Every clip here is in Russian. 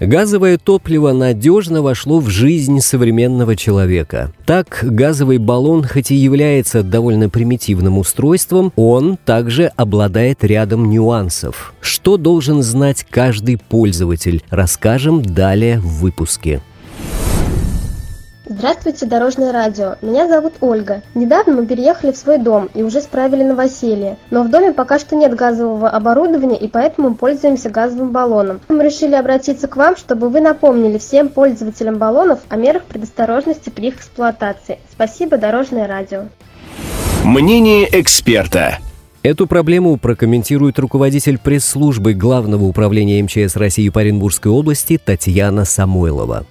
Газовое топливо надежно вошло в жизнь современного человека. Так, газовый баллон, хоть и является довольно примитивным устройством, он также обладает рядом нюансов. Что должен знать каждый пользователь, расскажем далее в выпуске. Здравствуйте, Дорожное радио. Меня зовут Ольга. Недавно мы переехали в свой дом и уже справили новоселье. Но в доме пока что нет газового оборудования и поэтому пользуемся газовым баллоном. Мы решили обратиться к вам, чтобы вы напомнили всем пользователям баллонов о мерах предосторожности при их эксплуатации. Спасибо, Дорожное радио. Мнение эксперта. Эту проблему прокомментирует руководитель пресс-службы Главного управления МЧС России по Оренбургской области Татьяна Самойлова.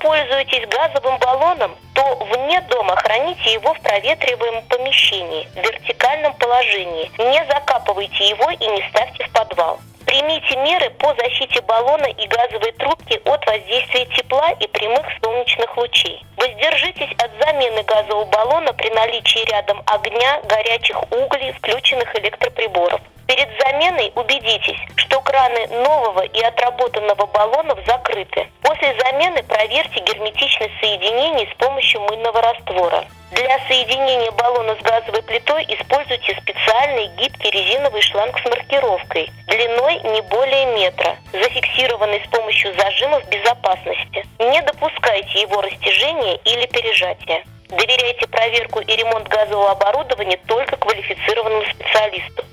Пользуетесь газовым баллоном, то вне дома храните его в проветриваемом помещении, в вертикальном положении. Не закапывайте его и не ставьте в подвал. Примите меры по защите баллона и газовой трубки от воздействия тепла и прямых солнечных лучей. Воздержитесь от замены газового баллона при наличии рядом огня, горячих углей, включенных электроприборов. Перед заменой убедитесь, что краны нового и отработанного баллонов закрыты. После замены проверьте герметичность соединений с помощью мыльного раствора. Для соединения баллона с газовой плитой используйте специальный гибкий резиновый шланг с маркировкой длиной не более метра, зафиксированный с помощью зажимов безопасности. Не допускайте его растяжения или пережатия. Доверяйте проверку и ремонт газового оборудования только квалифицированному специалисту.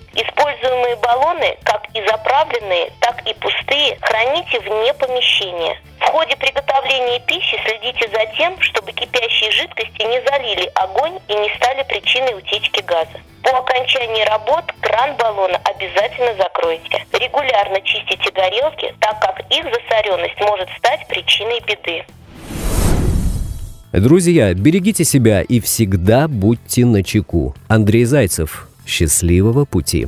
Используемые баллоны, как и заправленные, так и пустые, храните вне помещения. В ходе приготовления пищи следите за тем, чтобы кипящие жидкости не залили огонь и не стали причиной утечки газа. По окончании работ кран баллона обязательно закройте. Регулярно чистите горелки, так как их засоренность может стать причиной беды. Друзья, берегите себя и всегда будьте начеку. Андрей Зайцев. Счастливого пути.